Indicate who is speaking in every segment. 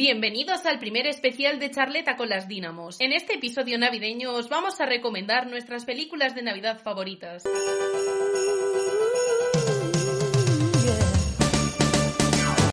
Speaker 1: Bienvenidos al primer especial de Charleta con las Dínamos. En este episodio navideño os vamos a recomendar nuestras películas de Navidad favoritas.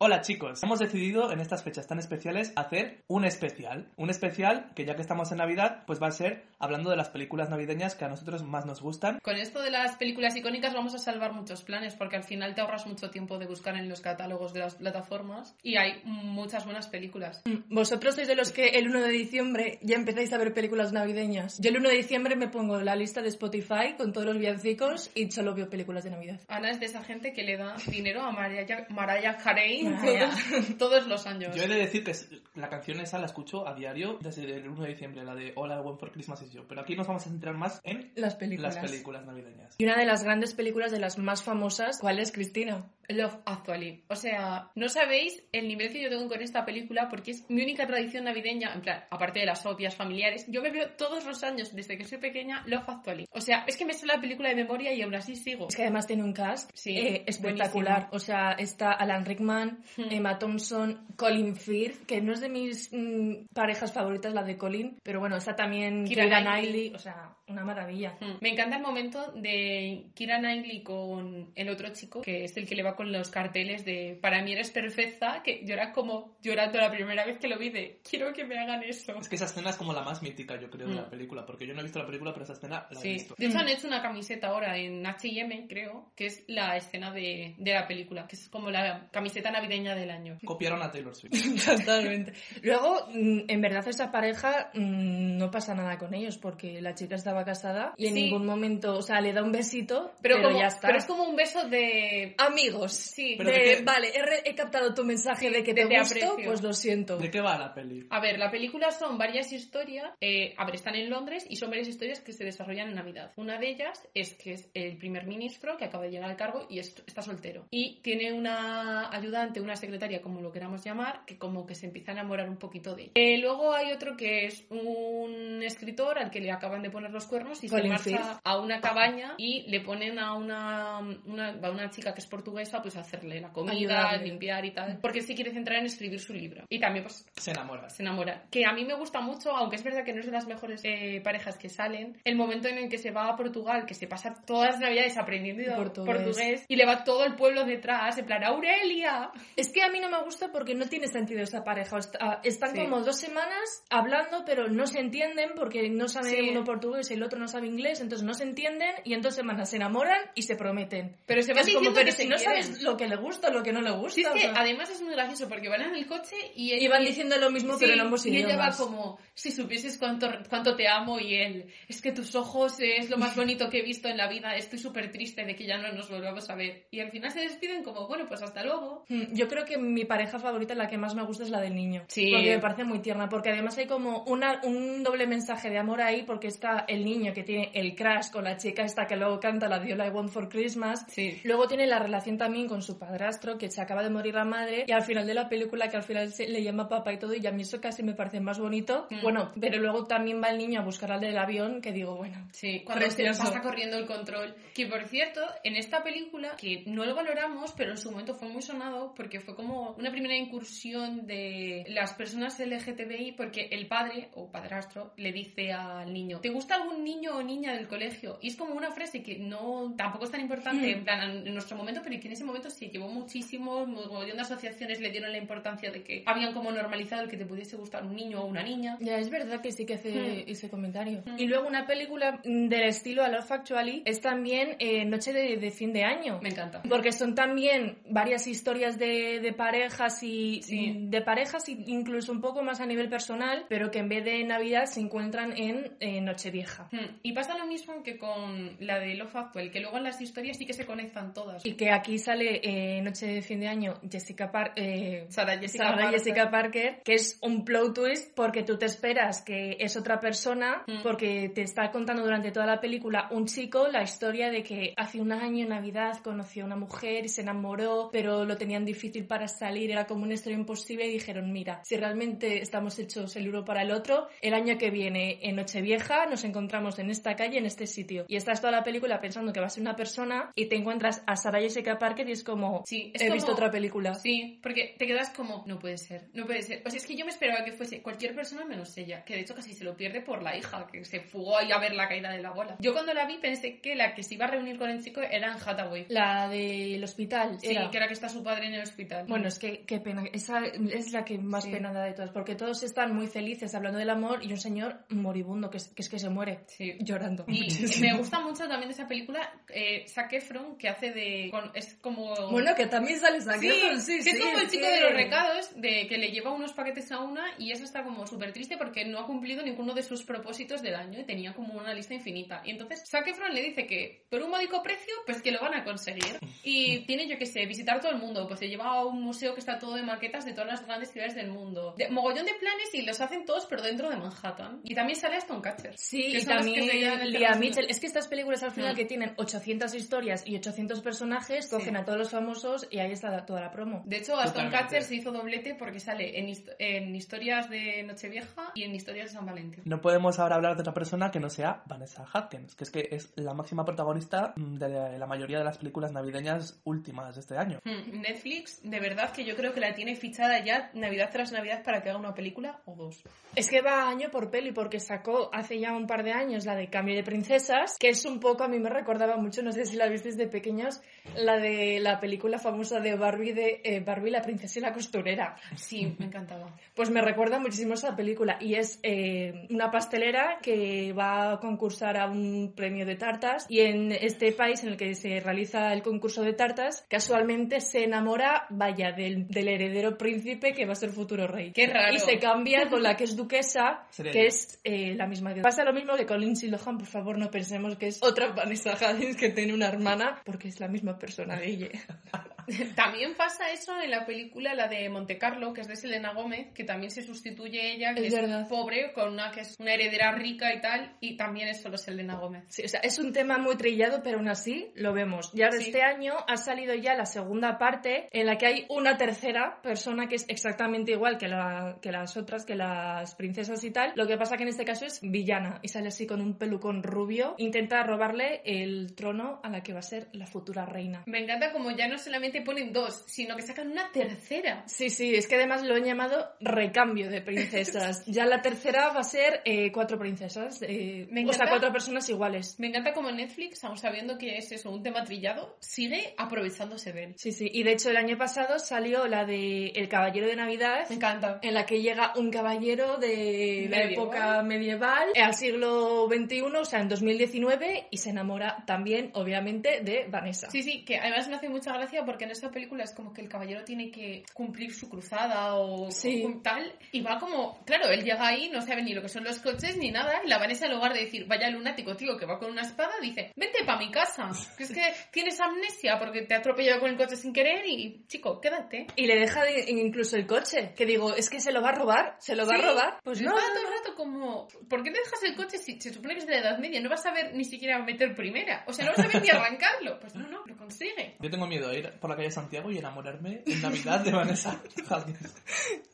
Speaker 2: Hola chicos, hemos decidido en estas fechas tan especiales hacer un especial. Un especial que ya que estamos en Navidad, pues va a ser hablando de las películas navideñas que a nosotros más nos gustan.
Speaker 1: Con esto de las películas icónicas vamos a salvar muchos planes porque al final te ahorras mucho tiempo de buscar en los catálogos de las plataformas y hay muchas buenas películas.
Speaker 3: Vosotros sois de los que el 1 de diciembre ya empezáis a ver películas navideñas. Yo el 1 de diciembre me pongo la lista de Spotify con todos los villancicos y solo veo películas de Navidad.
Speaker 1: Ana es de esa gente que le da dinero a Mariah, Mariah Carey. Todos, todos los años.
Speaker 2: Yo he de decir que la canción esa la escucho a diario desde el 1 de diciembre, la de All I Want for Christmas is You. Pero aquí nos vamos a centrar más en
Speaker 3: Las películas.
Speaker 2: las películas navideñas.
Speaker 3: Y una de las grandes películas de las más famosas, ¿cuál es, Cristina?
Speaker 1: Love Actually. O sea, no sabéis el nivel que yo tengo con esta película porque es mi única tradición navideña, en plan, aparte de las obvias familiares, yo me veo todos los años desde que soy pequeña Love Actually. O sea, es que me sé la película de memoria y aún así sigo.
Speaker 3: Es que además tiene un cast
Speaker 1: Sí,
Speaker 3: eh, espectacular.
Speaker 1: buenísimo.
Speaker 3: O sea, está Alan Rickman, Emma Thompson, Colin Firth, que no es de mis mm, parejas favoritas la de Colin, pero bueno, está también
Speaker 1: Keira Knightley.
Speaker 3: Knightley, o sea, una maravilla.
Speaker 1: Hmm. Me encanta el momento de Kira Knightley con el otro chico, que es el que le va con los carteles de para mí eres perfecta, que yo era como llorando la primera vez que lo vi de quiero que me hagan eso.
Speaker 2: Es que esa escena es como la más mítica, yo creo, de la
Speaker 1: Mm.
Speaker 2: película. Porque yo no he visto la película, pero esa escena la he
Speaker 1: Sí.
Speaker 2: visto.
Speaker 1: De hecho, han hecho una camiseta ahora en H&M, creo, que es la escena de, de la película, que es como la camiseta navideña del año.
Speaker 2: Copiaron a Taylor Swift.
Speaker 3: Totalmente. Luego, mm, en verdad, esa pareja mm, no pasa nada con ellos porque la chica estaba casada y en
Speaker 1: Sí.
Speaker 3: ningún momento, o sea, le da un besito,
Speaker 1: Pero,
Speaker 3: pero,
Speaker 1: como,
Speaker 3: ya está.
Speaker 1: pero es como un beso de...
Speaker 3: Amigos,
Speaker 1: Sí,
Speaker 2: Pero
Speaker 3: de,
Speaker 2: de qué-
Speaker 3: vale, he, re- he captado tu mensaje de que
Speaker 1: de
Speaker 3: te
Speaker 1: te
Speaker 3: gusto,
Speaker 1: aprecio.
Speaker 3: pues lo siento.
Speaker 2: ¿De qué va la peli?
Speaker 1: A ver, la película son varias historias. eh, a ver, están en Londres y son varias historias que se desarrollan en Navidad. Una de ellas es que es el primer ministro que acaba de llegar al cargo y es- está soltero. Y tiene una ayudante, una secretaria, como lo queramos llamar, que como que se empieza a enamorar un poquito de ella. Eh, luego hay otro que es un escritor al que le acaban de poner los cuernos y se
Speaker 3: Colin
Speaker 1: marcha
Speaker 3: Firth.
Speaker 1: a una cabaña y le ponen a una, una, a una chica que es portuguesa pues hacerle la comida,
Speaker 3: Ayudarle.
Speaker 1: limpiar y tal. Porque se quiere centrar en escribir su libro. Y también pues
Speaker 2: Se enamora.
Speaker 1: se enamora. Que a mí me gusta mucho, aunque es verdad que no es de las mejores eh, parejas que salen, el momento en el que se va a Portugal, que se pasa todas las navidades aprendiendo
Speaker 3: Portugués.
Speaker 1: portugués. y le va todo el pueblo detrás, en plan, ¡Aurelia!
Speaker 3: Es que a mí no me gusta porque no tiene sentido esa pareja. Est- Están
Speaker 1: Sí.
Speaker 3: como dos semanas hablando, pero no se entienden porque no sabe
Speaker 1: Sí.
Speaker 3: uno portugués y el otro no sabe inglés, entonces no se entienden y en dos semanas se enamoran y se prometen.
Speaker 1: Pero se van
Speaker 3: es como,
Speaker 1: diciendo
Speaker 3: pero
Speaker 1: que
Speaker 3: si
Speaker 1: se
Speaker 3: no
Speaker 1: quieren.
Speaker 3: Sabes lo que le gusta o lo que no le gusta.
Speaker 1: Sí, es
Speaker 3: o
Speaker 1: que
Speaker 3: sea,
Speaker 1: además es muy gracioso porque van en el coche y,
Speaker 3: y van diciendo lo mismo,
Speaker 1: Sí,
Speaker 3: pero en ambos
Speaker 1: y ella va
Speaker 3: idiomas.
Speaker 1: como, si supieses cuánto, cuánto te amo y él, es que tus ojos es lo más bonito que he visto en la vida, estoy súper triste de que ya no nos volvamos a ver. Y al final se despiden como, bueno, pues hasta luego.
Speaker 3: Mm, Yo creo que mi pareja favorita, la que más me gusta, es la del niño.
Speaker 1: Sí.
Speaker 3: Porque me parece muy tierna. Porque además hay como una, un doble mensaje de amor ahí, porque está el niño que tiene el crash con la chica esta que luego canta la All I Want for Christmas.
Speaker 1: Sí.
Speaker 3: Luego tiene la relación también con su padrastro, que se acaba de morir la madre. Y al final de la película, que al final se le llama papá y todo, y a mí eso casi me parece más bonito.
Speaker 1: Mm.
Speaker 3: Bueno, pero luego también va el niño a buscar al del avión, que digo, bueno.
Speaker 1: Sí, cuando se
Speaker 3: Precioso.
Speaker 1: pasa corriendo el control. Que por cierto, en esta película, que no lo valoramos, pero en su momento fue muy sonado porque fue como una primera incursión de las personas LGTBI porque el padre o padrastro le dice al niño, ¿te gusta algún niño o niña del colegio? Y es como una frase que no tampoco es tan importante
Speaker 3: Mm.
Speaker 1: en plan en nuestro momento, pero en ese momento sí llevó muchísimo, montón de asociaciones le dieron la importancia de que habían como normalizado el que te pudiese gustar un niño o una niña.
Speaker 3: Ya, es verdad que sí que hace
Speaker 1: Hmm.
Speaker 3: ese comentario.
Speaker 1: Hmm.
Speaker 3: Y luego una película mm, del estilo A Love Actually es también eh, Noche de, de fin de año.
Speaker 1: Me encanta.
Speaker 3: Porque son también varias historias de, de parejas y
Speaker 1: Sí.
Speaker 3: de parejas y incluso un poco más a nivel personal, pero que en vez de Navidad se encuentran en eh, Nochevieja.
Speaker 1: Hmm. Y pasa lo mismo que con la de Love Actual, que luego en las historias sí que se conectan todas.
Speaker 3: Y que aquí sale eh, Noche de fin de año Jessica, Par eh,
Speaker 1: Sarah Jessica
Speaker 3: Sarah
Speaker 1: Parker.
Speaker 3: Jessica Parker, que es un plot twist porque tú te esperas que es otra persona,
Speaker 1: Mm.
Speaker 3: porque te está contando durante toda la película un chico la historia de que hace un año en Navidad conoció a una mujer y se enamoró, pero lo tenían difícil para salir, era como una historia imposible y dijeron, mira, si realmente estamos hechos el uno para el otro, el año que viene en Nochevieja nos encontramos en esta calle, en este sitio. Y estás toda la película pensando que va a ser una persona y te encuentras a Sarah Jessica Parker y es como,
Speaker 1: Sí, es
Speaker 3: he
Speaker 1: como-
Speaker 3: visto otra película.
Speaker 1: Sí, porque te quedas como, no puede ser, no puede ser. O sea, es que yo me esperaba que fuese cualquier persona menos ella, que de hecho casi se lo pierde por la hija, que se fugó ahí a ver la caída de la bola. Yo cuando la vi pensé que la que se iba a reunir con el chico era en Hathaway.
Speaker 3: La del hospital.
Speaker 1: Sí,
Speaker 3: era.
Speaker 1: que era que está su padre en el hospital.
Speaker 3: Bueno, es que qué pena. Esa es la que más
Speaker 1: Sí.
Speaker 3: pena da de todas, porque todos están muy felices hablando del amor y un señor moribundo que es que, es que se muere
Speaker 1: Sí.
Speaker 3: llorando.
Speaker 1: Y me gusta mucho también de esa película eh, Zac Efron, que hace de... con- es como...
Speaker 3: Bueno, que también sale Zac
Speaker 1: Sí,
Speaker 3: sí,
Speaker 1: que es
Speaker 3: sí,
Speaker 1: como el
Speaker 3: es
Speaker 1: chico
Speaker 3: que-
Speaker 1: de los recados, de que le lleva unos paquetes a una y eso está como súper triste porque no ha cumplido ninguno de sus propósitos del año y tenía como una lista infinita. Y entonces Zac Efron le dice que por un módico precio, pues que lo van a conseguir. Y tiene, yo que sé, visitar todo el mundo, pues se lleva a un museo que está todo de maquetas de todas las grandes ciudades del mundo. De, mogollón de planes y los hacen todos pero dentro de Manhattan. Y también sale Aston Catcher.
Speaker 3: Sí,
Speaker 1: que
Speaker 3: y también Lea. Mitchell. Es que estas películas al final
Speaker 1: Mm.
Speaker 3: que tienen 800 historias y 800 personajes, cogen a todos los famosos y ahí está toda la promo.
Speaker 1: De hecho, Aston
Speaker 2: Totalmente.
Speaker 1: Catcher se hizo doblete porque sale en, hist- en historias de Nochevieja y en historias de San Valentín.
Speaker 2: No podemos ahora hablar de otra persona que no sea Vanessa Hudgens, que es que es la máxima protagonista de la mayoría de las películas navideñas últimas de este año.
Speaker 1: Hmm, Netflix, de verdad que yo creo que la tiene fichada ya Navidad tras Navidad para que haga una película o dos.
Speaker 3: Es que va año por peli porque sacó hace ya un par de años la de Cambio de Princesas, que es un poco, a mí me recordaba mucho, no sé si la visteis de pequeños, la de la película famosa de Barbie de eh, Barbie la princesa y la costurera.
Speaker 1: Sí, me encantaba.
Speaker 3: Pues me recuerda muchísimo esa película y es eh, una pastelera que va a concursar a un premio de tartas y en este país en el que se realiza el concurso de tartas casualmente se enamora, vaya, del, del heredero príncipe que va a ser futuro rey.
Speaker 1: Qué raro.
Speaker 3: Y se cambia con la que es duquesa, que es eh, la misma. que- Pasa lo mismo que con Lindsay Lohan, por favor no pensemos que es otra Vanessa Hudgens que tiene una hermana porque es la misma persona de ella.
Speaker 1: 耶哈 También pasa eso en la película, la de Monte Carlo, que es de Selena Gómez, que también se sustituye ella, que
Speaker 3: Es
Speaker 1: es, pobre, con una que es una heredera rica y tal, y también es solo Selena Gómez.
Speaker 3: Sí, o sea, es un tema muy trillado, pero aún así lo vemos. Ya
Speaker 1: Sí.
Speaker 3: este año ha salido ya la segunda parte en la que hay una tercera persona que es exactamente igual que, la, que las otras, que las princesas y tal. Lo que pasa que en este caso es villana y sale así con un pelucón rubio. Intenta robarle el trono a la que va a ser la futura reina.
Speaker 1: Me encanta como ya no solamente ponen dos, sino que sacan una tercera.
Speaker 3: Sí, sí, es que además lo han llamado recambio de princesas. Ya la tercera va a ser eh, cuatro princesas, eh,
Speaker 1: Me
Speaker 3: o sea,
Speaker 1: encanta-
Speaker 3: cuatro personas iguales.
Speaker 1: Me encanta como Netflix, aun sabiendo que es eso, un tema trillado, sigue aprovechándose de él.
Speaker 3: Sí, sí, y de hecho el año pasado salió la de El Caballero de Navidad,
Speaker 1: Me encanta.
Speaker 3: en la que llega un caballero de la
Speaker 1: Medieval.
Speaker 3: época medieval al siglo XXI, o sea, en 2019, y se enamora también, obviamente, de Vanessa.
Speaker 1: Sí, sí, que además me hace mucha gracia porque en esta película es como que el caballero tiene que cumplir su cruzada o,
Speaker 3: Sí.
Speaker 1: tal, y va como, claro, él llega ahí, no sabe ni lo que son los coches ni nada, y la Vanessa en lugar de decir, vaya lunático, tío, que va con una espada, dice, vente para mi casa, que es que tienes amnesia porque te ha atropellado con el coche sin querer y, chico, quédate.
Speaker 3: Y le deja de- incluso el coche, que digo, es que se lo va a robar, se lo va
Speaker 1: Sí,
Speaker 3: a robar. Pues no,
Speaker 1: todo el rato como, ¿por qué te dejas el coche si se supone que es de la Edad Media? No vas a ver ni siquiera meter primera, o sea, no vas a ver ni arrancarlo. Pues no, no, lo consigue.
Speaker 2: Yo tengo miedo de ir por la calle Santiago y enamorarme en Navidad de Vanessa Hudgens.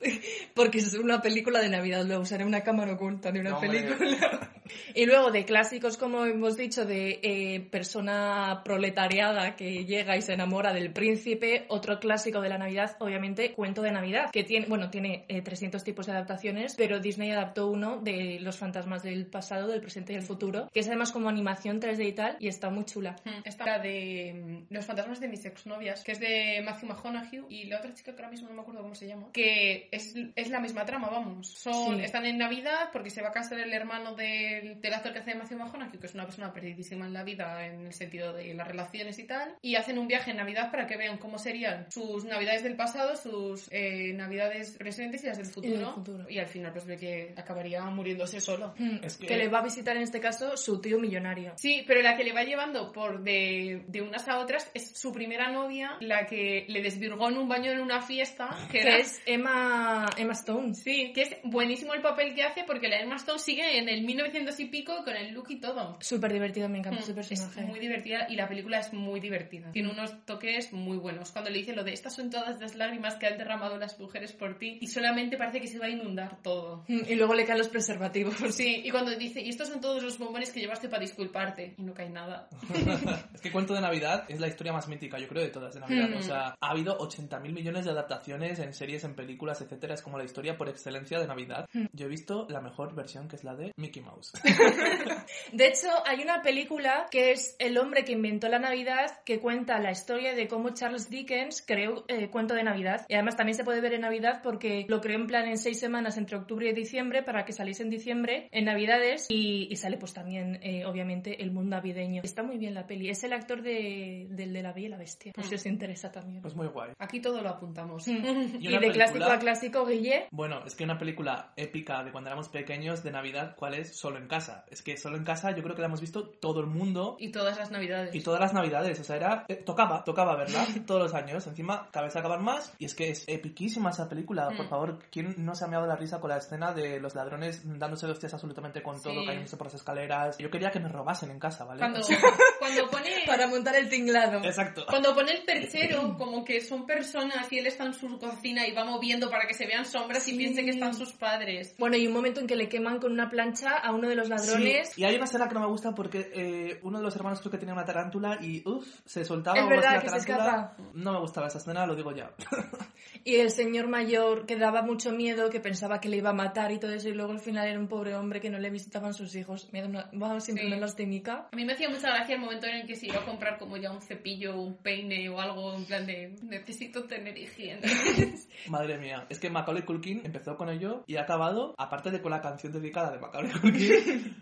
Speaker 3: Porque es una película de Navidad, luego usaré una cámara oculta de una
Speaker 2: No, hombre.
Speaker 3: película. Y luego de clásicos, como hemos dicho, de eh, persona proletariada que llega y se enamora del príncipe, otro clásico de la Navidad, obviamente, Cuento de Navidad, que tiene, bueno, tiene eh, 300 tipos de adaptaciones, pero Disney adaptó uno de los fantasmas del pasado, del presente y del futuro, que es además como animación 3D y tal, y está muy chula.
Speaker 1: Esta la de mm, Los fantasmas de mis exnovias, que es de Matthew McConaughey, y la otra chica que ahora mismo no me acuerdo cómo se llama, que es, es la misma trama, vamos. Son,
Speaker 3: Sí.
Speaker 1: Están en Navidad porque se va a casar el hermano de del, del actor que hace de Matthew McConaughey, que es una persona perdidísima en la vida en el sentido de las relaciones y tal, y hacen un viaje en Navidad para que vean cómo serían sus Navidades del pasado, sus eh, Navidades presentes y las del futuro.
Speaker 3: Y del futuro.
Speaker 1: Y al final pues ve que acabaría muriéndose solo.
Speaker 3: Mm,
Speaker 2: Es
Speaker 3: que...
Speaker 2: que-
Speaker 3: le va a visitar en este caso su tío millonario.
Speaker 1: Sí, pero la que le va llevando por de, de unas a otras es su primera novia, la que le desvirgó en un baño en una fiesta, que,
Speaker 3: Que
Speaker 1: era-
Speaker 3: es Emma, Emma Stone.
Speaker 1: Sí, que es buenísimo el papel que hace porque la Emma Stone sigue en el 1900 y pico con el look y todo.
Speaker 3: Súper divertido, me encanta
Speaker 1: Mm,
Speaker 3: su
Speaker 1: Es
Speaker 3: personaje.
Speaker 1: muy divertida y la película es muy divertida. Tiene unos toques muy buenos. Cuando le dice lo de estas son todas las lágrimas que han derramado las mujeres por ti y solamente parece que se va a inundar todo.
Speaker 3: Mm, Y luego le caen los preservativos.
Speaker 1: Sí, y cuando dice, y estos son todos los bombones que llevaste para disculparte, y no cae nada.
Speaker 2: es que Cuento de Navidad es la historia más mítica, yo creo, de todas de Navidad.
Speaker 1: Hmm.
Speaker 2: O sea, ha habido 80.000 millones de adaptaciones en series, en películas, etcétera. Es como la historia por excelencia de Navidad. Yo he visto la mejor versión, que es la de Mickey Mouse.
Speaker 3: De hecho, hay una película que es El hombre que inventó la Navidad, que cuenta la historia de cómo Charles Dickens creó eh, Cuento de Navidad. Y además también se puede ver en Navidad porque lo creó en plan en seis semanas entre octubre y diciembre para que saliese en diciembre, en Navidades, y, y sale pues también, eh, obviamente, el mundo navideño. Está muy bien la peli. Es el actor de, del de La Bella y la Bestia, por si os interesa también.
Speaker 2: Pues muy guay.
Speaker 1: Aquí todo lo apuntamos.
Speaker 3: Mm.
Speaker 2: Y
Speaker 3: Y, de clásico
Speaker 2: película-
Speaker 3: a clásico, Guille,
Speaker 2: Bueno, es que una película épica de cuando éramos pequeños de Navidad, ¿cuál es? Solo en casa. Es que solo en casa yo creo que la hemos visto todo el mundo
Speaker 1: Y todas las navidades.
Speaker 2: y todas las navidades. O sea, era. eh, tocaba, tocaba verla todos los años. Encima, cada vez acaban más. Y es que es epiquísima esa película. Por
Speaker 1: Mm.
Speaker 2: favor, ¿quién no se ha meado la risa con la escena de los ladrones dándose de hostias absolutamente con todo,
Speaker 1: Sí.
Speaker 2: cayéndose por las escaleras? Yo quería que me robasen en casa, ¿vale?
Speaker 1: Cuando, cuando pone...
Speaker 3: para montar el tinglado.
Speaker 2: Exacto.
Speaker 1: Cuando pone el perchero, como que son personas y él está en su cocina y va moviendo para que se vean sombras y
Speaker 3: Sí.
Speaker 1: piense que están sus padres.
Speaker 3: Bueno, y un momento en que le queman con una plancha a uno de los ladrones.
Speaker 2: Sí, y hay una escena que no me gusta porque eh, uno de los hermanos creo que tenía una tarántula y uff, se soltaba
Speaker 3: Es verdad
Speaker 2: la
Speaker 3: que se
Speaker 2: tarántula.
Speaker 3: escapa.
Speaker 2: No me gustaba esa escena, lo digo ya.
Speaker 3: Y el señor mayor que daba mucho miedo, que pensaba que le iba a matar y todo eso, y luego al final era un pobre hombre que no le visitaban sus hijos. Me da una... Vamos, siempre
Speaker 1: Sí.
Speaker 3: lastimika.
Speaker 1: A mí me hacía mucha gracia el momento en el que se iba a comprar como ya un cepillo, un peine o algo en plan de necesito tener higiene.
Speaker 2: Madre mía, es que Macaulay Culkin empezó con ello y ha acabado, aparte de con la canción dedicada de Macaulay Culkin,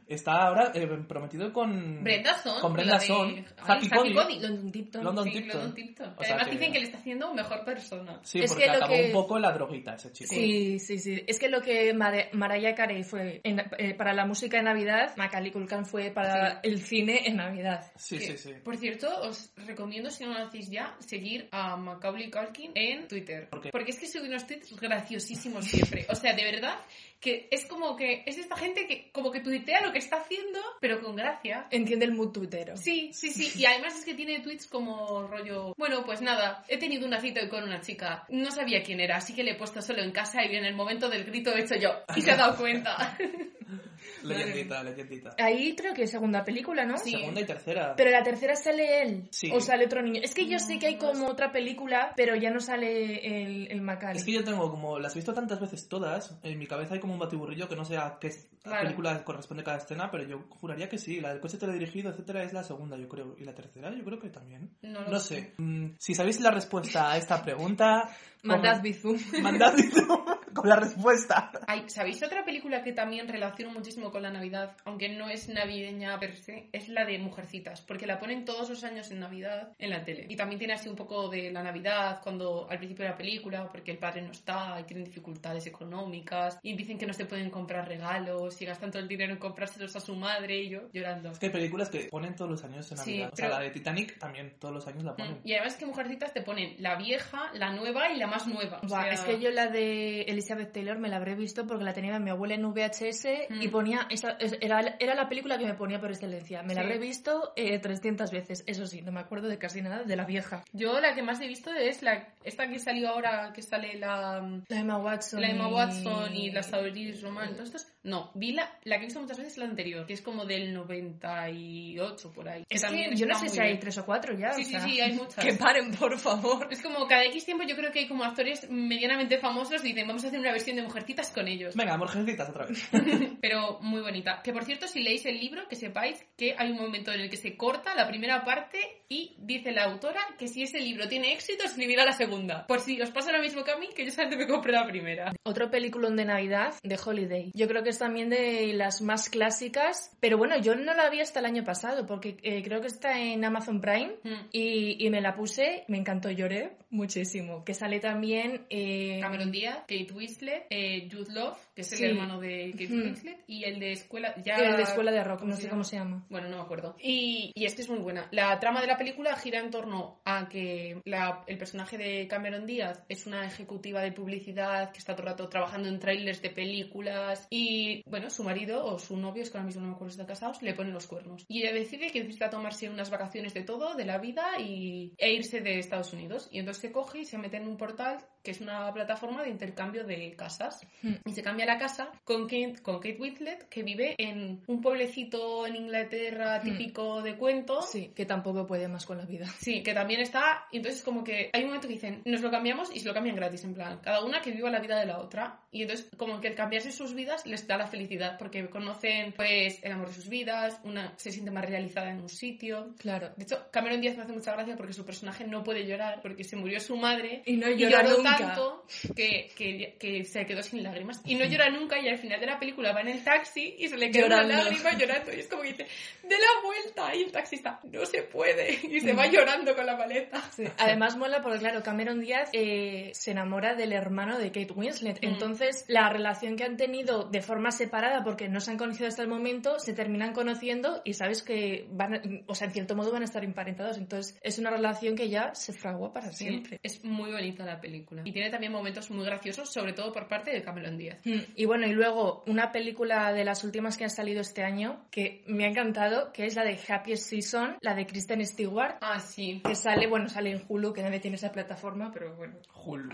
Speaker 2: está ahora eh, prometido con...
Speaker 1: Brenda Son.
Speaker 2: Con Brenda
Speaker 1: de-
Speaker 2: Son,
Speaker 1: Ay,
Speaker 2: Happy Cody.
Speaker 3: London Tipton.
Speaker 2: London
Speaker 1: Sí,
Speaker 2: Tipton.
Speaker 1: London Tipton.
Speaker 2: O sea
Speaker 1: Además
Speaker 2: que-
Speaker 1: dicen que le está haciendo mejor persona.
Speaker 2: Sí,
Speaker 3: Es
Speaker 2: porque
Speaker 3: que lo
Speaker 2: acabó
Speaker 3: que-
Speaker 2: un poco en la droguita ese chico.
Speaker 3: Sí, sí, sí. Es que lo que Mara- Mariah Carey fue en- eh, para la música de Navidad, Macaulay Culkin fue para
Speaker 1: Sí.
Speaker 3: el cine en Navidad.
Speaker 2: Sí,
Speaker 1: Que,
Speaker 2: sí, sí.
Speaker 1: Por cierto, os recomiendo, si no lo hacéis ya, seguir a Macaulay Culkin en Twitter.
Speaker 2: ¿Por qué?
Speaker 1: Porque es que sube unos tweets graciosísimos siempre. O sea, de verdad, que es como que es esta gente que como que tuitea lo que está haciendo, pero con gracia.
Speaker 3: Entiende el mood tuitero.
Speaker 1: Sí, sí, sí. Y además es que tiene tweets como rollo, bueno, pues nada, he tenido una cita hoy con una chica, no sabía quién era, así que le he puesto solo en casa y en el momento del grito he hecho yo. Y se ha dado cuenta.
Speaker 2: Leyendita, leyendita.
Speaker 3: Ahí creo que es segunda película, ¿no?
Speaker 1: Sí.
Speaker 2: Segunda y tercera.
Speaker 3: Pero la tercera sale él.
Speaker 2: Sí.
Speaker 3: O sale otro niño. Es que yo sé que hay como otra película, pero ya no sale el, el Macaulay.
Speaker 2: Es que yo tengo como, las he visto tantas veces todas, en mi cabeza hay como un batiburrillo que no sé a qué
Speaker 1: Claro.
Speaker 2: película corresponde cada escena, pero yo juraría que sí. La del coche teledirigido, etcétera, es la segunda, yo creo. Y la tercera, yo creo que también.
Speaker 1: No lo
Speaker 2: No
Speaker 1: sé.
Speaker 2: sé. Mm, si sabéis la respuesta a esta pregunta,
Speaker 3: Mandad Bizum.
Speaker 2: mandad con la respuesta.
Speaker 1: Ay, ¿Sabéis otra película que también relaciono muchísimo con la Navidad, aunque no es navideña per se? Es la de Mujercitas, porque la ponen todos los años en Navidad en la tele. Y también tiene así un poco de la Navidad cuando al principio de la película, porque el padre no está y tienen dificultades económicas y dicen que no se pueden comprar regalos y gastan todo el dinero en comprárselos a su madre y yo llorando.
Speaker 2: Es que hay películas que ponen todos los años en
Speaker 1: Sí,
Speaker 2: Navidad. o sea,
Speaker 1: pero-
Speaker 2: la de Titanic también todos los años la ponen.
Speaker 1: Mm, Y además es que Mujercitas te ponen la vieja, la nueva y la más nueva. O
Speaker 3: Buah,
Speaker 1: sea,
Speaker 3: es que yo la de Elizabeth Taylor me la habré visto porque la tenía mi abuela en VHS y
Speaker 1: Mm.
Speaker 3: ponía. esa- es- era, era la película que me ponía por excelencia. Me la
Speaker 1: Sí.
Speaker 3: habré visto eh, 300 veces. Eso sí, no me acuerdo de casi nada de la vieja.
Speaker 1: Yo la que más he visto es la esta que salió ahora, que sale la...
Speaker 3: La Emma Watson.
Speaker 1: La Emma
Speaker 3: y-
Speaker 1: Watson y la Saoirse Roman, todos estos. No, vi la, la que he visto muchas veces es la anterior, que es como del 98 por ahí.
Speaker 3: Es que
Speaker 1: también
Speaker 3: yo no sé si hay
Speaker 1: bien.
Speaker 3: tres o cuatro ya.
Speaker 1: Sí,
Speaker 3: o
Speaker 1: sí,
Speaker 3: sea,
Speaker 1: sí, hay muchas.
Speaker 3: Que paren, por favor.
Speaker 1: Es como cada X tiempo yo creo que hay como actores medianamente famosos y dicen vamos a hacer una versión de Mujercitas con ellos.
Speaker 2: Venga, Mujercitas otra vez.
Speaker 1: Pero muy bonita. Que por cierto, si leéis el libro, que sepáis que hay un momento en el que se corta la primera parte y dice la autora que si ese libro tiene éxito, escribirá la segunda. Por si os pasa lo mismo que a mí, que yo solamente me compré la primera.
Speaker 3: Otro peliculón de Navidad, de Holiday. Yo creo que es también de las más clásicas, pero bueno, yo no la vi hasta el año pasado, porque eh, creo que está en Amazon Prime
Speaker 1: Mm.
Speaker 3: y, y me la puse, me encantó, lloré muchísimo. Que sale también... eh,
Speaker 1: Cameron Díaz, Kate Winslet, eh, Jude Love, que es el
Speaker 3: Sí.
Speaker 1: hermano de Kate
Speaker 3: Ujú.
Speaker 1: Winslet, y el de escuela... Ya...
Speaker 3: el de Escuela de Rock,
Speaker 1: ¿cómo
Speaker 3: no sé cómo se llama.
Speaker 1: Bueno, no me acuerdo. Y, y es que es muy buena. La trama de la película gira en torno a que la- el personaje de Cameron Díaz es una ejecutiva de publicidad que está todo el rato trabajando en trailers de películas y, bueno, su marido o su novio, es que ahora mismo no me acuerdo si están casados, le ponen los cuernos. Y ella decide que necesita tomarse unas vacaciones de todo, de la vida y, e irse de Estados Unidos. Y entonces se coge y se mete en un portal que es una plataforma de intercambio de casas.
Speaker 3: Hmm.
Speaker 1: Y se cambia la casa con Kate, con Kate Winslet, que vive en un pueblecito en Inglaterra típico de cuento.
Speaker 3: Hmm. Sí, que tampoco puede más con la vida.
Speaker 1: Sí, que también está. y Entonces, como que hay un momento que dicen, nos lo cambiamos y se lo cambian gratis, en plan, cada una que viva la vida de la otra. Y entonces, como que el cambiarse sus vidas les da la felicidad, porque conocen, pues, el amor de sus vidas, una se siente más realizada en un sitio.
Speaker 3: Claro.
Speaker 1: De hecho, Cameron Díaz me hace mucha gracia porque su personaje no puede llorar porque se murió su madre
Speaker 3: Y no
Speaker 1: y
Speaker 3: llora
Speaker 1: lloró
Speaker 3: nunca.
Speaker 1: Tanto que, que, que se quedó sin lágrimas. Y no llora nunca y al final de la película va en el taxi y se le queda
Speaker 3: Llorando.
Speaker 1: una lágrima llorando. Y es como que dice, de la vuelta. Y el taxista, no se puede. Y se va llorando con la maleta.
Speaker 3: Sí. Además mola porque, claro, Cameron Díaz eh, se enamora del hermano de Kate Winslet.
Speaker 1: Mm.
Speaker 3: Entonces, la relación que han tenido de forma separada, porque no se han conocido hasta el momento, se terminan conociendo y sabes que van, a- o sea, en cierto modo van a estar emparentados. Entonces, es una relación que ya se fragua para siempre.
Speaker 1: Es muy bonita la película. Y tiene también momentos muy graciosos, sobre todo por parte de Cameron Díaz.
Speaker 3: Mm, Y bueno, y luego una película de las últimas que han salido este año que me ha encantado, que es la de Happiest Season, la de Kristen Stewart,
Speaker 1: Ah, sí.
Speaker 3: que sale, bueno, sale en Hulu, que nadie tiene esa plataforma, pero bueno,
Speaker 2: Hulu.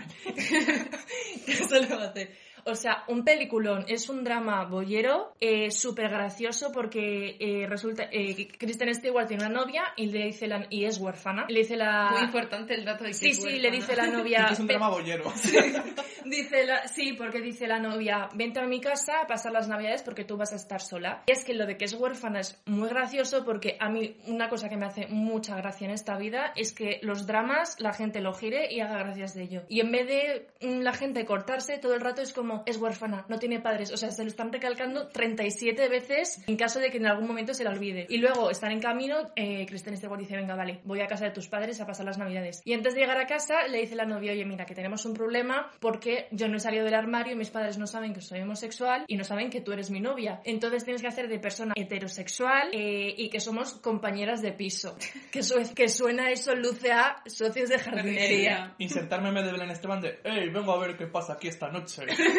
Speaker 3: ¿Qué se le va a hacer? O sea, un peliculón, es un drama bollero, eh, súper gracioso porque eh, resulta eh, que Kristen Stewart tiene una novia y le dice la, y es huérfana. Le dice la
Speaker 1: Muy importante el dato de que
Speaker 3: Sí,
Speaker 1: es
Speaker 3: sí,
Speaker 1: huérfana.
Speaker 3: le dice la novia
Speaker 2: es un
Speaker 3: "Ve-
Speaker 2: drama bollero.
Speaker 3: Dice la, sí, porque dice la novia, vente a mi casa a pasar las navidades porque tú vas a estar sola. Y es que lo de que es huérfana es muy gracioso porque a mí una cosa que me hace mucha gracia en esta vida es que los dramas la gente lo gire y haga gracias de ello. Y en vez de mm, la gente cortarse, todo el rato es como, es huérfana, no tiene padres. O sea, se lo están recalcando 37 veces en caso de que en algún momento se la olvide. Y luego están en camino, eh, Kristen Stewart dice, venga, vale, voy a casa de tus padres a pasar las navidades. Y antes de llegar a casa le dice la novia, oye, mira, que tenemos un problema porque yo no he salido del armario y mis padres no saben que soy homosexual y no saben que tú eres mi novia. Entonces tienes que hacer de persona heterosexual eh, y que somos compañeras de piso. Que, su- que suena eso, luce a socios de jardinería.
Speaker 2: Insertarme de Belén Esteban de, hey, vengo a ver qué pasa aquí esta noche.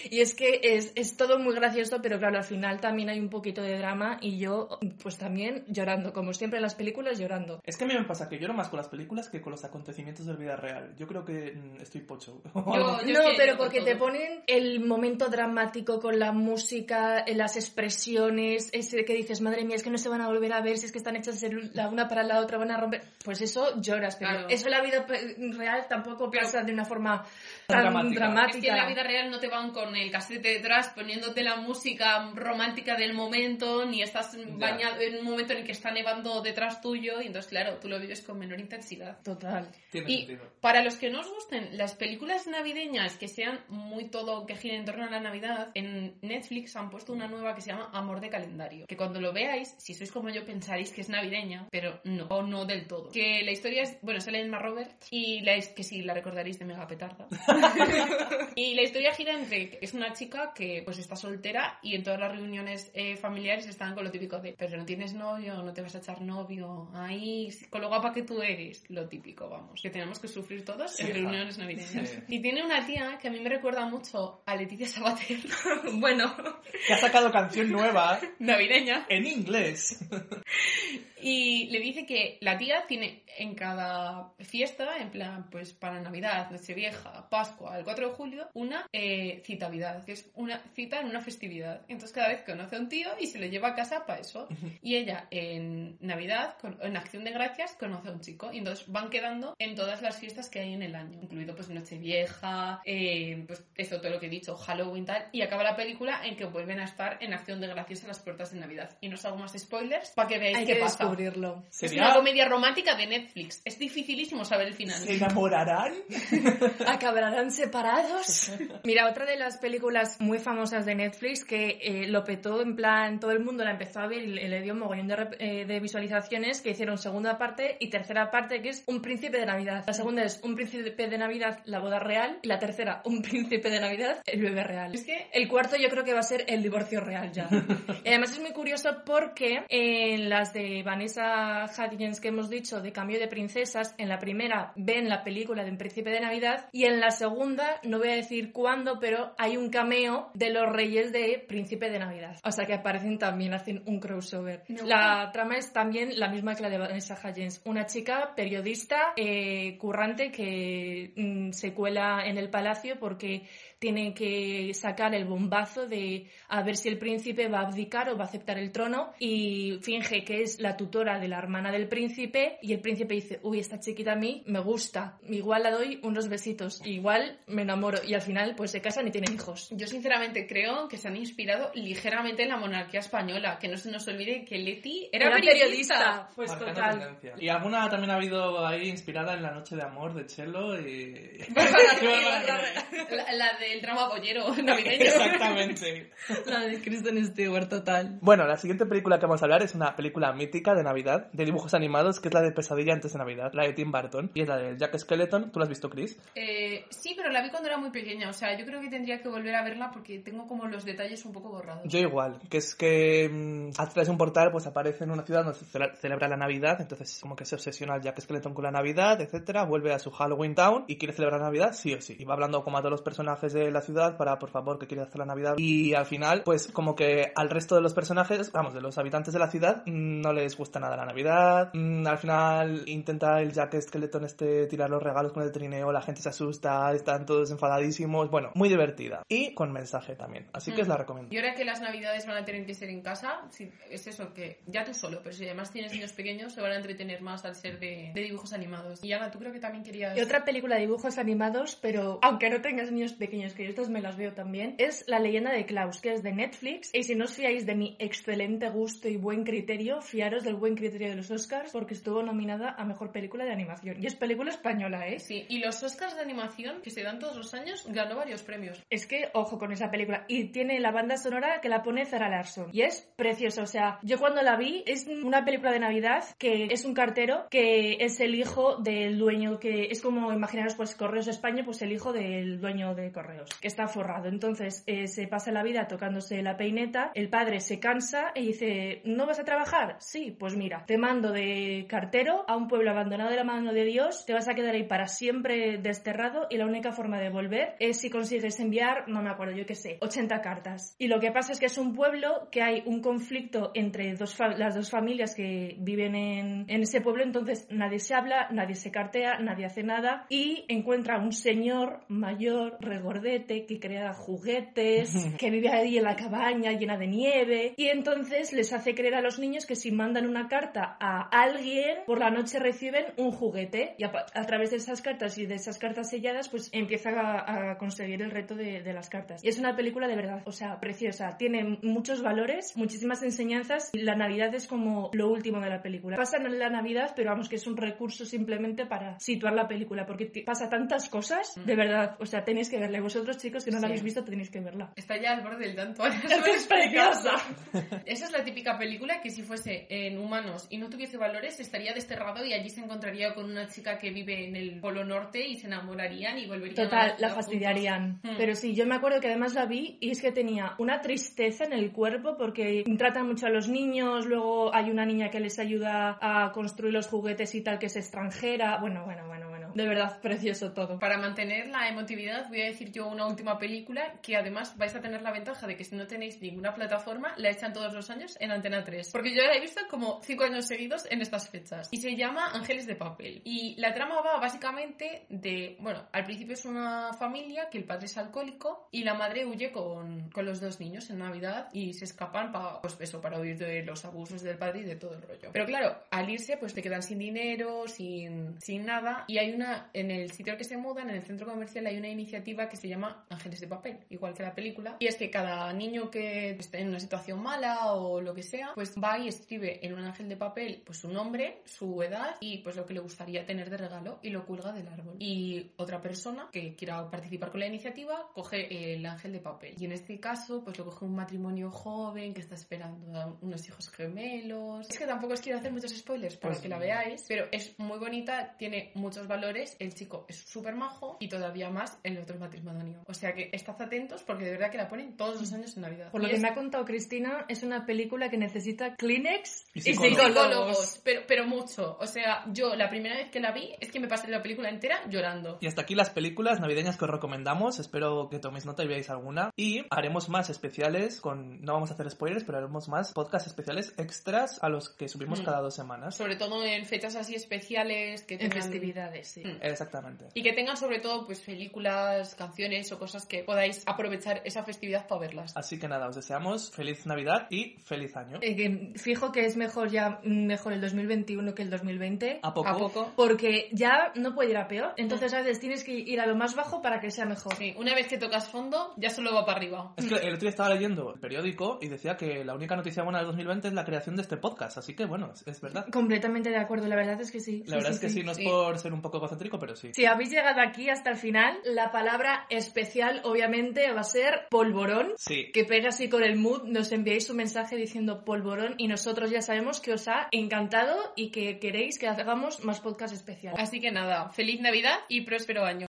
Speaker 3: Y es que es, es todo muy gracioso, pero claro, al final también hay un poquito de drama y yo, pues también llorando, como siempre en las películas, llorando.
Speaker 2: Es que a mí me pasa que lloro más con las películas que con los acontecimientos de la vida real. Yo creo que mm, estoy pocho.
Speaker 1: Yo-
Speaker 3: No, pero porque te ponen el momento dramático con la música, eh, las expresiones, ese que dices, madre mía, es que no se van a volver a ver, si es que están hechas la una para la otra, van a romper. Pues eso lloras, pero
Speaker 1: Claro.
Speaker 3: eso en la vida real tampoco
Speaker 1: Pero-
Speaker 3: pasa de una forma
Speaker 2: Tan
Speaker 3: tan
Speaker 2: dramática.
Speaker 3: dramática.
Speaker 1: Es que en la vida real no te van con el casete detrás poniéndote la música romántica del momento, ni estás bañado en un momento en el que está nevando detrás tuyo, y entonces, claro, tú lo vives con menor intensidad.
Speaker 3: Total.
Speaker 2: Tiene
Speaker 1: Y
Speaker 2: sentido.
Speaker 1: para los que no os gusten las películas navideñas que sean muy todo que giren en torno a la Navidad, en Netflix han puesto una nueva que se llama Amor de Calendario. Que cuando lo veáis, si sois como yo, pensaréis que es navideña, pero no, o no del todo. Que la historia es, bueno, sale Emma Roberts y la, que sí, la recordaréis de Mega Petarda. y la historia gira entre es una chica que pues está soltera y en todas las reuniones eh, familiares están con lo típico de pero no tienes novio, no te vas a echar novio, ahí con lo guapa que tú eres, lo típico, vamos, que tenemos que sufrir todos
Speaker 2: Sí,
Speaker 1: en
Speaker 2: hija.
Speaker 1: reuniones navideñas.
Speaker 2: Sí.
Speaker 1: Y tiene una tía que a mí me recuerda mucho a Leticia Sabater,
Speaker 3: bueno,
Speaker 2: Que ha sacado canción nueva
Speaker 1: navideña,
Speaker 2: en inglés.
Speaker 1: Y le dice que la tía tiene en cada fiesta, en plan, pues para Navidad, Nochevieja, Pascua, el 4 de julio, una eh, citavidad, que es una cita en una festividad. Entonces cada vez conoce a un tío y se lo lleva a casa para eso. Y ella en Navidad, en Acción de Gracias, conoce a un chico. Y entonces van quedando en todas las fiestas que hay en el año, incluido pues Nochevieja, eh, pues eso, todo lo que he dicho, Halloween, tal. Y acaba la película en que vuelven a estar en Acción de Gracias a las puertas de Navidad. Y no os hago más spoilers para que veáis
Speaker 3: Hay
Speaker 1: qué
Speaker 3: que
Speaker 1: pasa.
Speaker 3: Descubrirlo.
Speaker 1: Es
Speaker 2: ¿Sería-
Speaker 1: una comedia romántica de Netflix. Es dificilísimo saber el final.
Speaker 2: ¿Se enamorarán?
Speaker 3: ¿Acabarán separados? Mira, otra de las películas muy famosas de Netflix que eh, lo petó, en plan, todo el mundo la empezó a ver y le, dio un mogollón de, eh, de visualizaciones, que hicieron segunda parte y tercera parte, que es Un Príncipe de Navidad. La segunda es Un Príncipe de Navidad, la boda real, y la tercera, Un Príncipe de Navidad, el bebé real.
Speaker 1: Es que
Speaker 3: El cuarto yo creo que va a ser el divorcio real ya. y además es muy curioso porque en las de Vanessa Hudgens que hemos dicho de cambio de princesas, en la primera ven la película de Un príncipe de Navidad y en la segunda, no voy a decir cuándo, pero hay un cameo de los reyes de Príncipe de Navidad. O sea que aparecen también, hacen un crossover. La trama es también la misma que la de Vanessa Hudgens. Una chica periodista eh, currante que mm, se cuela en el palacio porque tiene que sacar el bombazo de a ver si el príncipe va a abdicar o va a aceptar el trono y finge que es la tutora de la hermana del príncipe y el príncipe dice, uy, esta chiquita a mí me gusta, igual la doy unos besitos, igual me enamoro y al final pues se casan y tienen hijos.
Speaker 1: yo sinceramente creo que se han inspirado ligeramente en la monarquía española. Que no se nos olvide que Leti era, periodista.
Speaker 3: Pues
Speaker 2: Marcando
Speaker 3: total.
Speaker 2: tendencia. Y alguna también ha habido ahí inspirada en La Noche de Amor de Chelo y...
Speaker 1: La, la del drama bollero navideño.
Speaker 2: Exactamente.
Speaker 3: La de Kristen Stewart total.
Speaker 2: Bueno, la siguiente película que vamos a hablar es una película mítica de Navidad, de dibujos animados, que es la de Pesadilla antes de Navidad, la de Tim Burton, y es la de Jack Skeleton. ¿Tú la has visto, Chris?
Speaker 1: Eh, sí, pero la vi cuando era muy pequeña. O sea, yo creo que tendría que volver a verla porque tengo como los detalles un poco borrados.
Speaker 2: Yo igual, que es que mm, a través de un portal pues aparece en una ciudad donde se cele- celebra la Navidad, entonces como que se obsesiona el Jack Skeleton con la Navidad, etcétera, vuelve a su Halloween Town y quiere celebrar Navidad sí o sí. Y va hablando como a todos los personajes de la ciudad para, por favor, que quiere hacer la Navidad. Y al final, pues como que al resto de los personajes, vamos, de los habitantes de la ciudad, mm, no les gusta nada la Navidad. Mm, al final intenta el Jack Skeleton este tirar los regalos con el trineo, la gente se asusta, están todos enfadadísimos. Bueno, muy divertida. Y con mensaje también. Así que os la recomiendo.
Speaker 1: Y ahora que las navidades van a tener que ser en casa, sí, es eso, que ya tú solo, pero si además tienes niños pequeños, se van a entretener más al ser de, de dibujos animados. Y Ana, tú creo que también querías...
Speaker 3: Y otra película de dibujos animados, pero aunque no tengas niños pequeños, que yo estas me las veo también, es La leyenda de Klaus, que es de Netflix. Y si no os fiáis de mi excelente gusto y buen criterio, fiaros del buen criterio de los Oscars, porque estuvo nominada a Mejor Película de Animación. Y es película española, ¿eh?
Speaker 1: Sí, y los Oscars de animación, que se dan todos los años, ganó varios premios.
Speaker 3: Es que, ojo con esa película. Y tiene la banda sonora que la pone Zara Larson. Y es preciosa. O sea, yo cuando la vi, es una película de Navidad que es un cartero que es el hijo del dueño, que es como imaginaros, pues Correos España, pues el hijo del dueño de Correos, que está forrado. Entonces eh, se pasa la vida tocándose la peineta. El padre se cansa y dice: ¿No vas a trabajar? Sí, pues mira, te mando de cartero a un pueblo abandonado de la mano de Dios, te vas a quedar ahí para siempre desterrado y la única forma de volver es si consigues enviar, no me acuerdo, yo qué sé, 80 cartas. Y lo que pasa es que es un pueblo que hay un conflicto entre dos las dos familias que viven en, en ese pueblo, entonces nadie se habla, nadie se cartea, nadie hace nada y encuentra un señor mayor, regordete, que crea juguetes, que vive ahí en la cabaña llena de nieve y entonces les hace creer a los niños que si mandan una carta a alguien, por la noche reciben un juguete y a, a través de esas cartas y de esas cartas selladas pues empieza a, a conseguir el reto de, de las cartas. Y es una película de verdad, o sea, preciosa. Tiene muchos valores, muchísimas enseñanzas y la Navidad es como lo último de la película. Pasan en la Navidad, pero vamos que es un recurso simplemente para situar la película porque pasa tantas cosas, de verdad. O sea, tenéis que verla. Vosotros chicos que no la habéis visto tenéis que verla.
Speaker 1: Está ya al borde del tanto.
Speaker 3: Es que es preciosa.
Speaker 1: Esa es la típica película que si fuese en humanos y no tuviese valores estaría desterrado y allí se encontraría con una chica que vive en el Polo Norte y se enamorarían y volverían a
Speaker 3: Total, la
Speaker 1: ciudad
Speaker 3: fastidiarían.
Speaker 1: juntos. Mm.
Speaker 3: Pero sí, yo me acuerdo que además la vi y es que tenía una tristeza en el cuerpo porque tratan mucho a los niños, luego hay una niña que les ayuda a construir los juguetes y tal que es extranjera. Bueno, bueno, bueno. De verdad, precioso todo.
Speaker 1: Para mantener la emotividad, voy a decir yo una última película que además vais a tener la ventaja de que si no tenéis ninguna plataforma, la echan todos los años en Antena 3. Porque yo la he visto como cinco años seguidos en estas fechas. Y se llama Ángeles de Papel. Y la trama va básicamente de, bueno, al principio es una familia que el padre es alcohólico y la madre huye con, con los dos niños en Navidad y se escapan para, pues eso, para huir de los abusos del padre y de todo el rollo. Pero claro, al irse pues te quedan sin dinero, sin, sin nada. Y hay una, en el sitio al que se mudan, en el centro comercial, hay una iniciativa que se llama Ángeles de Papel, igual que la película. Y es que cada niño que esté en una situación mala o lo que sea, pues va y escribe en un ángel de papel pues su nombre, su edad y pues lo que le gustaría tener de regalo y lo cuelga del árbol. Y otra persona que quiera participar con la iniciativa coge el ángel de papel. Y en este caso pues lo coge un matrimonio joven que está esperando a unos hijos gemelos. Es que tampoco os quiero hacer muchos spoilers para
Speaker 2: Pues
Speaker 1: que la
Speaker 2: no.
Speaker 1: veáis, pero es muy bonita, tiene muchos valores, el chico es súper majo y todavía más el otro matrimonio. O sea que estad atentos porque de verdad que la ponen todos los años en Navidad.
Speaker 3: Por lo
Speaker 1: Y
Speaker 3: que
Speaker 1: es-
Speaker 3: me ha contado Cristina, es una película que necesita Kleenex
Speaker 2: Y
Speaker 3: y
Speaker 2: psicólogos.
Speaker 1: pero, pero mucho. O sea, yo la primera vez que la vi es que me pasé la película entera llorando.
Speaker 2: Y hasta aquí las películas navideñas que os recomendamos. Espero que toméis nota y veáis alguna. Y haremos más especiales con. No vamos a hacer spoilers, pero haremos más podcasts especiales extras a los que subimos
Speaker 1: Mm.
Speaker 2: cada dos semanas.
Speaker 1: Sobre todo en fechas así especiales que
Speaker 3: en
Speaker 1: tengan...
Speaker 3: festividades, sí.
Speaker 1: Mm.
Speaker 2: Exactamente.
Speaker 1: Y que tengan sobre todo pues películas, canciones o cosas que podáis aprovechar esa festividad para verlas.
Speaker 2: Así que nada, os deseamos feliz Navidad y feliz año.
Speaker 3: Eh, que fijo que es mejor ya mejor el 2021 que el 2020.
Speaker 2: ¿A poco?
Speaker 1: ¿A poco?
Speaker 3: Porque ya no puede ir a peor. Entonces a veces tienes que ir a lo más bajo para que sea mejor.
Speaker 1: Sí, una vez que tocas fondo, ya solo va para arriba.
Speaker 2: Es que el otro día estaba leyendo el periódico y decía que la única noticia buena del 2020 es la creación de este podcast. Así que bueno, es, verdad.
Speaker 3: Completamente de acuerdo, la verdad es que sí.
Speaker 2: La verdad es que sí, no es
Speaker 1: sí.
Speaker 2: por ser un poco egocéntrico, pero sí.
Speaker 3: Si habéis llegado aquí hasta el final, la palabra especial obviamente va a ser polvorón.
Speaker 2: Sí.
Speaker 3: Que pega así con el mood, nos enviáis un mensaje diciendo polvorón y nosotros ya sabemos que os ha encantado y que queréis que hagamos más podcast especiales.
Speaker 1: Así que nada, feliz Navidad y próspero año.